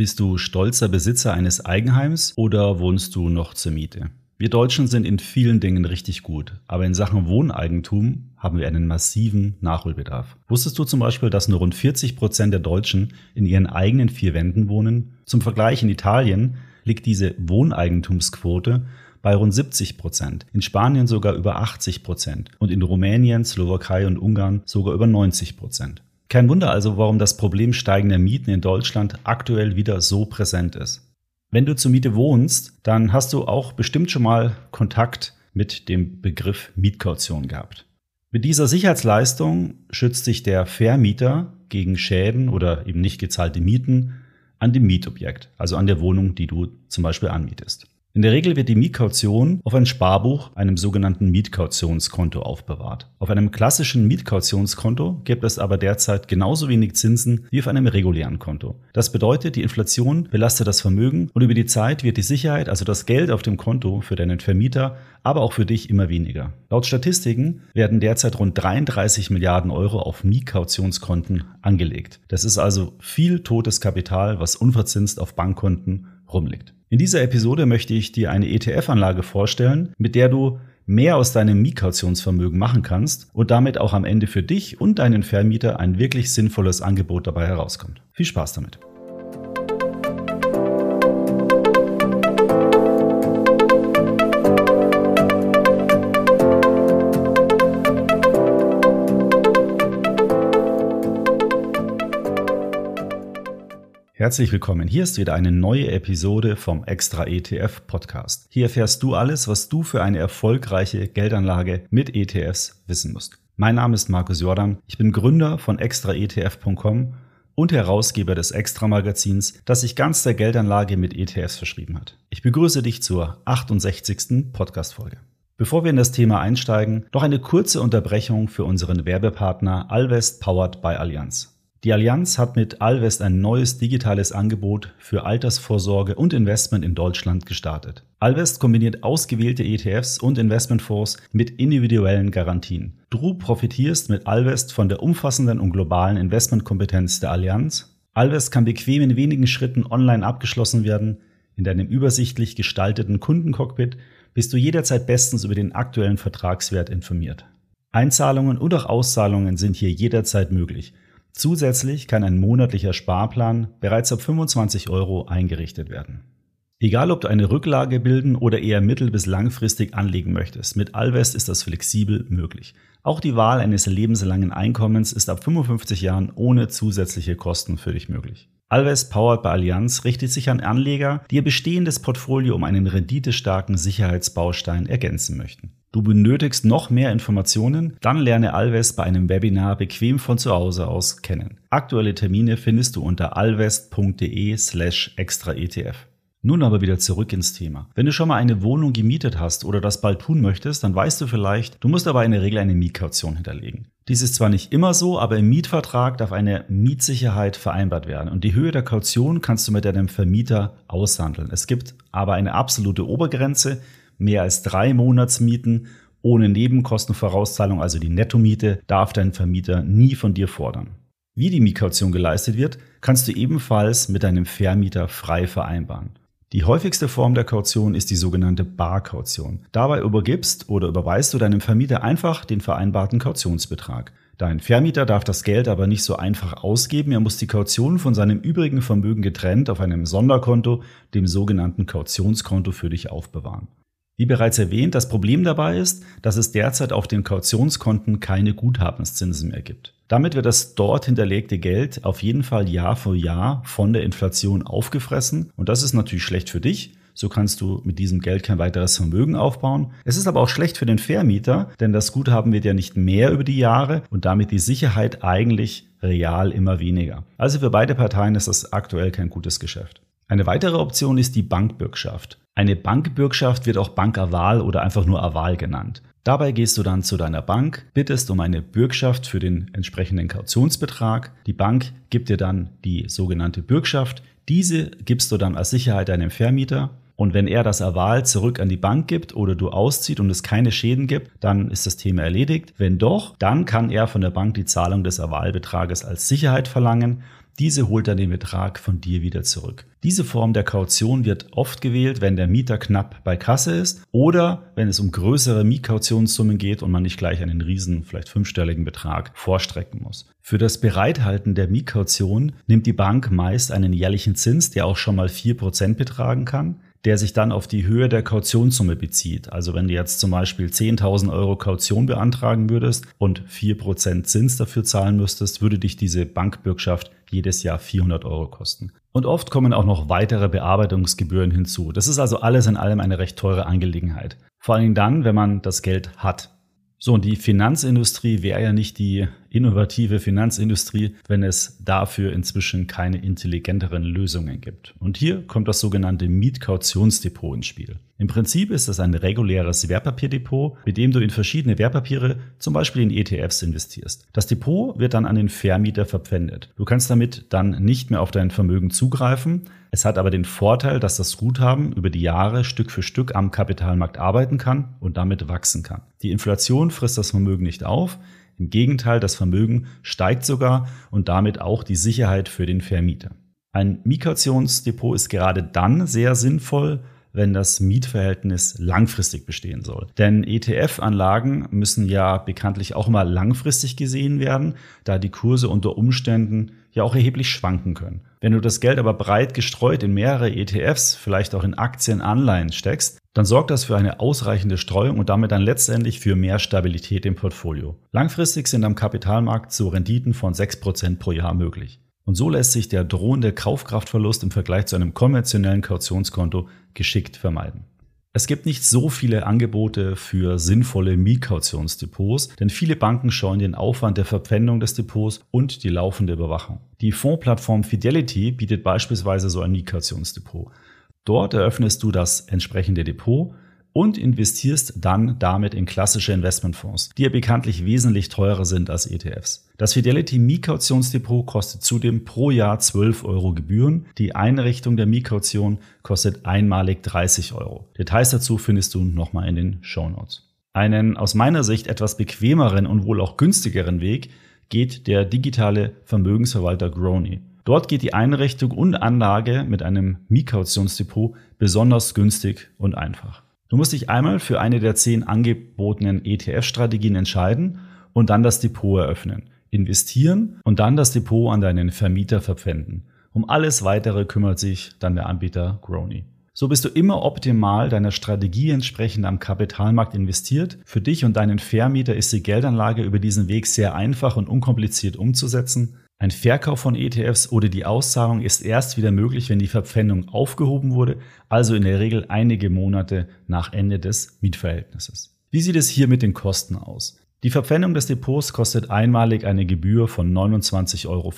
Bist du stolzer Besitzer eines Eigenheims oder wohnst du noch zur Miete? Wir Deutschen sind in vielen Dingen richtig gut, aber in Sachen Wohneigentum haben wir einen massiven Nachholbedarf. Wusstest du zum Beispiel, dass nur rund 40 Prozent der Deutschen in ihren eigenen vier Wänden wohnen? Zum Vergleich in Italien liegt diese Wohneigentumsquote bei rund 70 Prozent, in Spanien sogar über 80 Prozent und in Rumänien, Slowakei und Ungarn sogar über 90 Prozent. Kein Wunder also, warum das Problem steigender Mieten in Deutschland aktuell wieder so präsent ist. Wenn du zur Miete wohnst, dann hast du auch bestimmt schon mal Kontakt mit dem Begriff Mietkaution gehabt. Mit dieser Sicherheitsleistung schützt sich der Vermieter gegen Schäden oder eben nicht gezahlte Mieten an dem Mietobjekt, also an der Wohnung, die du zum Beispiel anmietest. In der Regel wird die Mietkaution auf ein Sparbuch, einem sogenannten Mietkautionskonto, aufbewahrt. Auf einem klassischen Mietkautionskonto gibt es aber derzeit genauso wenig Zinsen wie auf einem regulären Konto. Das bedeutet, die Inflation belastet das Vermögen und über die Zeit wird die Sicherheit, also das Geld auf dem Konto für deinen Vermieter, aber auch für dich immer weniger. Laut Statistiken werden derzeit rund 33 Milliarden Euro auf Mietkautionskonten angelegt. Das ist also viel totes Kapital, was unverzinst auf Bankkonten rumliegt. In dieser Episode möchte ich dir eine ETF-Anlage vorstellen, mit der du mehr aus deinem Mietkautionsvermögen machen kannst und damit auch am Ende für dich und deinen Vermieter ein wirklich sinnvolles Angebot dabei herauskommt. Viel Spaß damit! Herzlich willkommen. Hier ist wieder eine neue Episode vom Extra ETF Podcast. Hier erfährst du alles, was du für eine erfolgreiche Geldanlage mit ETFs wissen musst. Mein Name ist Markus Jordan. Ich bin Gründer von extraetf.com und Herausgeber des Extra Magazins, das sich ganz der Geldanlage mit ETFs verschrieben hat. Ich begrüße dich zur 68. Podcast Folge. Bevor wir in das Thema einsteigen, noch eine kurze Unterbrechung für unseren Werbepartner Alvest Powered by Allianz. Die Allianz hat mit Alvest ein neues digitales Angebot für Altersvorsorge und Investment in Deutschland gestartet. Alvest kombiniert ausgewählte ETFs und Investmentfonds mit individuellen Garantien. Du profitierst mit Alvest von der umfassenden und globalen Investmentkompetenz der Allianz. Alvest kann bequem in wenigen Schritten online abgeschlossen werden. In deinem übersichtlich gestalteten Kundencockpit bist du jederzeit bestens über den aktuellen Vertragswert informiert. Einzahlungen und auch Auszahlungen sind hier jederzeit möglich – Zusätzlich kann ein monatlicher Sparplan bereits ab 25 Euro eingerichtet werden. Egal, ob du eine Rücklage bilden oder eher mittel- bis langfristig anlegen möchtest, mit Alvest ist das flexibel möglich. Auch die Wahl eines lebenslangen Einkommens ist ab 55 Jahren ohne zusätzliche Kosten für dich möglich. Alvest Powered by Allianz richtet sich an Anleger, die ihr bestehendes Portfolio um einen renditestarken Sicherheitsbaustein ergänzen möchten. Du benötigst noch mehr Informationen? Dann lerne Alvest bei einem Webinar bequem von zu Hause aus kennen. Aktuelle Termine findest du unter alvest.de slash extra ETF. Nun aber wieder zurück ins Thema. Wenn du schon mal eine Wohnung gemietet hast oder das bald tun möchtest, dann weißt du vielleicht, du musst aber in der Regel eine Mietkaution hinterlegen. Dies ist zwar nicht immer so, aber im Mietvertrag darf eine Mietsicherheit vereinbart werden und die Höhe der Kaution kannst du mit deinem Vermieter aushandeln. Es gibt aber eine absolute Obergrenze, mehr als drei Monatsmieten ohne Nebenkostenvorauszahlung, also die Nettomiete, darf dein Vermieter nie von dir fordern. Wie die Mietkaution geleistet wird, kannst du ebenfalls mit deinem Vermieter frei vereinbaren. Die häufigste Form der Kaution ist die sogenannte Barkaution. Dabei übergibst oder überweist du deinem Vermieter einfach den vereinbarten Kautionsbetrag. Dein Vermieter darf das Geld aber nicht so einfach ausgeben, er muss die Kaution von seinem übrigen Vermögen getrennt auf einem Sonderkonto, dem sogenannten Kautionskonto, für dich aufbewahren. Wie bereits erwähnt, das Problem dabei ist, dass es derzeit auf den Kautionskonten keine Guthabenszinsen mehr gibt. Damit wird das dort hinterlegte Geld auf jeden Fall Jahr für Jahr von der Inflation aufgefressen und das ist natürlich schlecht für dich. So kannst du mit diesem Geld kein weiteres Vermögen aufbauen. Es ist aber auch schlecht für den Vermieter, denn das Guthaben wird ja nicht mehr über die Jahre und damit die Sicherheit eigentlich real immer weniger. Also für beide Parteien ist das aktuell kein gutes Geschäft. Eine weitere Option ist die Bankbürgschaft. Eine Bankbürgschaft wird auch Bankerwahl oder einfach nur Aval genannt. Dabei gehst du dann zu deiner Bank, bittest um eine Bürgschaft für den entsprechenden Kautionsbetrag. Die Bank gibt dir dann die sogenannte Bürgschaft. Diese gibst du dann als Sicherheit deinem Vermieter. Und wenn er das Aval zurück an die Bank gibt oder du auszieht und es keine Schäden gibt, dann ist das Thema erledigt. Wenn doch, dann kann er von der Bank die Zahlung des Avalbetrages als Sicherheit verlangen Diese holt dann den Betrag von dir wieder zurück. Diese Form der Kaution wird oft gewählt, wenn der Mieter knapp bei Kasse ist oder wenn es um größere Mietkautionssummen geht und man nicht gleich einen riesen, vielleicht fünfstelligen Betrag vorstrecken muss. Für das Bereithalten der Mietkaution nimmt die Bank meist einen jährlichen Zins, der auch schon mal 4% betragen kann der sich dann auf die Höhe der Kautionssumme bezieht. Also wenn du jetzt zum Beispiel 10.000 Euro Kaution beantragen würdest und 4% Zins dafür zahlen müsstest, würde dich diese Bankbürgschaft jedes Jahr 400 Euro kosten. Und oft kommen auch noch weitere Bearbeitungsgebühren hinzu. Das ist also alles in allem eine recht teure Angelegenheit. Vor Dingen dann, wenn man das Geld hat. So, und die Finanzindustrie wäre ja nicht die innovative Finanzindustrie, wenn es dafür inzwischen keine intelligenteren Lösungen gibt. Und hier kommt das sogenannte Mietkautionsdepot ins Spiel. Im Prinzip ist es ein reguläres Wertpapierdepot, mit dem du in verschiedene Wertpapiere, zum Beispiel in ETFs, investierst. Das Depot wird dann an den Vermieter verpfändet. Du kannst damit dann nicht mehr auf dein Vermögen zugreifen. Es hat aber den Vorteil, dass das Guthaben über die Jahre Stück für Stück am Kapitalmarkt arbeiten kann und damit wachsen kann. Die Inflation frisst das Vermögen nicht auf. Im Gegenteil, das Vermögen steigt sogar und damit auch die Sicherheit für den Vermieter. Ein Migrationsdepot ist gerade dann sehr sinnvoll, wenn das Mietverhältnis langfristig bestehen soll. Denn ETF-Anlagen müssen ja bekanntlich auch mal langfristig gesehen werden, da die Kurse unter Umständen ja auch erheblich schwanken können. Wenn du das Geld aber breit gestreut in mehrere ETFs, vielleicht auch in Aktien, Anleihen steckst, dann sorgt das für eine ausreichende Streuung und damit dann letztendlich für mehr Stabilität im Portfolio. Langfristig sind am Kapitalmarkt so Renditen von 6% pro Jahr möglich. Und so lässt sich der drohende Kaufkraftverlust im Vergleich zu einem konventionellen Kautionskonto geschickt vermeiden. Es gibt nicht so viele Angebote für sinnvolle Mietkautionsdepots, denn viele Banken scheuen den Aufwand der Verpfändung des Depots und die laufende Überwachung. Die Fondsplattform Fidelity bietet beispielsweise so ein Mietkautionsdepot. Dort eröffnest du das entsprechende Depot und investierst dann damit in klassische Investmentfonds, die ja bekanntlich wesentlich teurer sind als ETFs. Das Fidelity Mietkautionsdepot kostet zudem pro Jahr 12 Euro Gebühren. Die Einrichtung der Mietcaution kostet einmalig 30 Euro. Details dazu findest du nochmal in den Show Notes. Einen aus meiner Sicht etwas bequemeren und wohl auch günstigeren Weg geht der digitale Vermögensverwalter Grony. Dort geht die Einrichtung und Anlage mit einem Mietkautionsdepot besonders günstig und einfach. Du musst dich einmal für eine der zehn angebotenen ETF-Strategien entscheiden und dann das Depot eröffnen, investieren und dann das Depot an deinen Vermieter verpfänden. Um alles weitere kümmert sich dann der Anbieter Grony. So bist du immer optimal deiner Strategie entsprechend am Kapitalmarkt investiert. Für dich und deinen Vermieter ist die Geldanlage über diesen Weg sehr einfach und unkompliziert umzusetzen. Ein Verkauf von ETFs oder die Auszahlung ist erst wieder möglich, wenn die Verpfändung aufgehoben wurde, also in der Regel einige Monate nach Ende des Mietverhältnisses. Wie sieht es hier mit den Kosten aus? Die Verpfändung des Depots kostet einmalig eine Gebühr von 29,75 Euro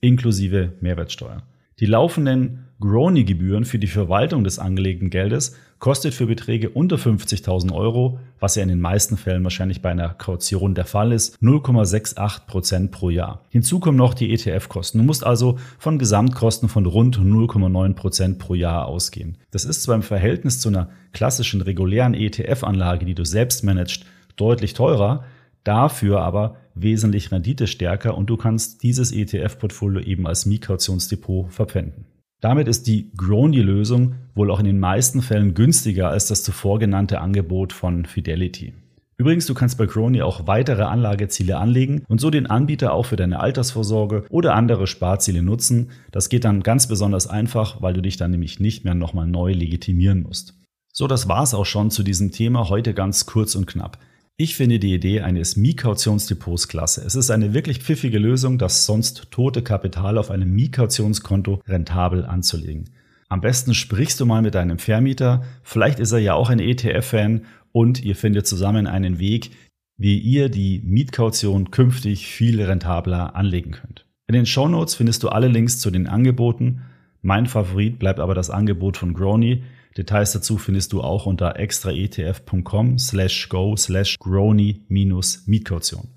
inklusive Mehrwertsteuer. Die laufenden Grony-Gebühren für die Verwaltung des angelegten Geldes kostet für Beträge unter 50.000 Euro, was ja in den meisten Fällen wahrscheinlich bei einer Kaution der Fall ist, 0,68 Prozent pro Jahr. Hinzu kommen noch die ETF-Kosten. Du musst also von Gesamtkosten von rund 0,9 Prozent pro Jahr ausgehen. Das ist zwar im Verhältnis zu einer klassischen regulären ETF-Anlage, die du selbst managst, deutlich teurer, dafür aber wesentlich renditestärker und du kannst dieses ETF-Portfolio eben als Mietkautionsdepot verpfänden. Damit ist die Grony-Lösung wohl auch in den meisten Fällen günstiger als das zuvor genannte Angebot von Fidelity. Übrigens, du kannst bei Crony auch weitere Anlageziele anlegen und so den Anbieter auch für deine Altersvorsorge oder andere Sparziele nutzen. Das geht dann ganz besonders einfach, weil du dich dann nämlich nicht mehr nochmal neu legitimieren musst. So, das war's auch schon zu diesem Thema heute ganz kurz und knapp. Ich finde die Idee eines Mietkautionsdepots klasse. Es ist eine wirklich pfiffige Lösung, das sonst tote Kapital auf einem Mietkautionskonto rentabel anzulegen. Am besten sprichst du mal mit deinem Vermieter, vielleicht ist er ja auch ein ETF-Fan und ihr findet zusammen einen Weg, wie ihr die Mietkaution künftig viel rentabler anlegen könnt. In den Show Notes findest du alle Links zu den Angeboten. Mein Favorit bleibt aber das Angebot von Grony, Details dazu findest du auch unter extraetf.com slash go slash grony-mietkaution.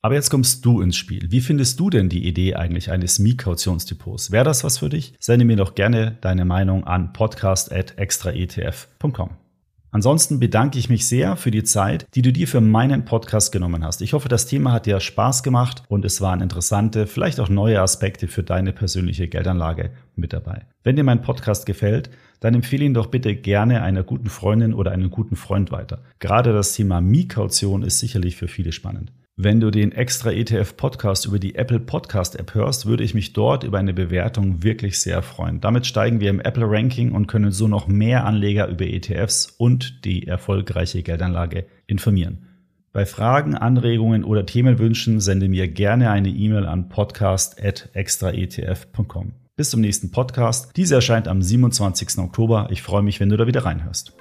Aber jetzt kommst du ins Spiel. Wie findest du denn die Idee eigentlich eines Mietkautionsdepots? Wäre das was für dich? Sende mir doch gerne deine Meinung an podcast.extraetf.com. Ansonsten bedanke ich mich sehr für die Zeit, die du dir für meinen Podcast genommen hast. Ich hoffe, das Thema hat dir Spaß gemacht und es waren interessante, vielleicht auch neue Aspekte für deine persönliche Geldanlage mit dabei. Wenn dir mein Podcast gefällt, dann empfehle ihn doch bitte gerne einer guten Freundin oder einem guten Freund weiter. Gerade das Thema Miekaution ist sicherlich für viele spannend. Wenn du den extra ETF Podcast über die Apple Podcast App hörst, würde ich mich dort über eine Bewertung wirklich sehr freuen. Damit steigen wir im Apple Ranking und können so noch mehr Anleger über ETFs und die erfolgreiche Geldanlage informieren. Bei Fragen, Anregungen oder Themenwünschen sende mir gerne eine E-Mail an podcast.extraetf.com. Bis zum nächsten Podcast. Diese erscheint am 27. Oktober. Ich freue mich, wenn du da wieder reinhörst.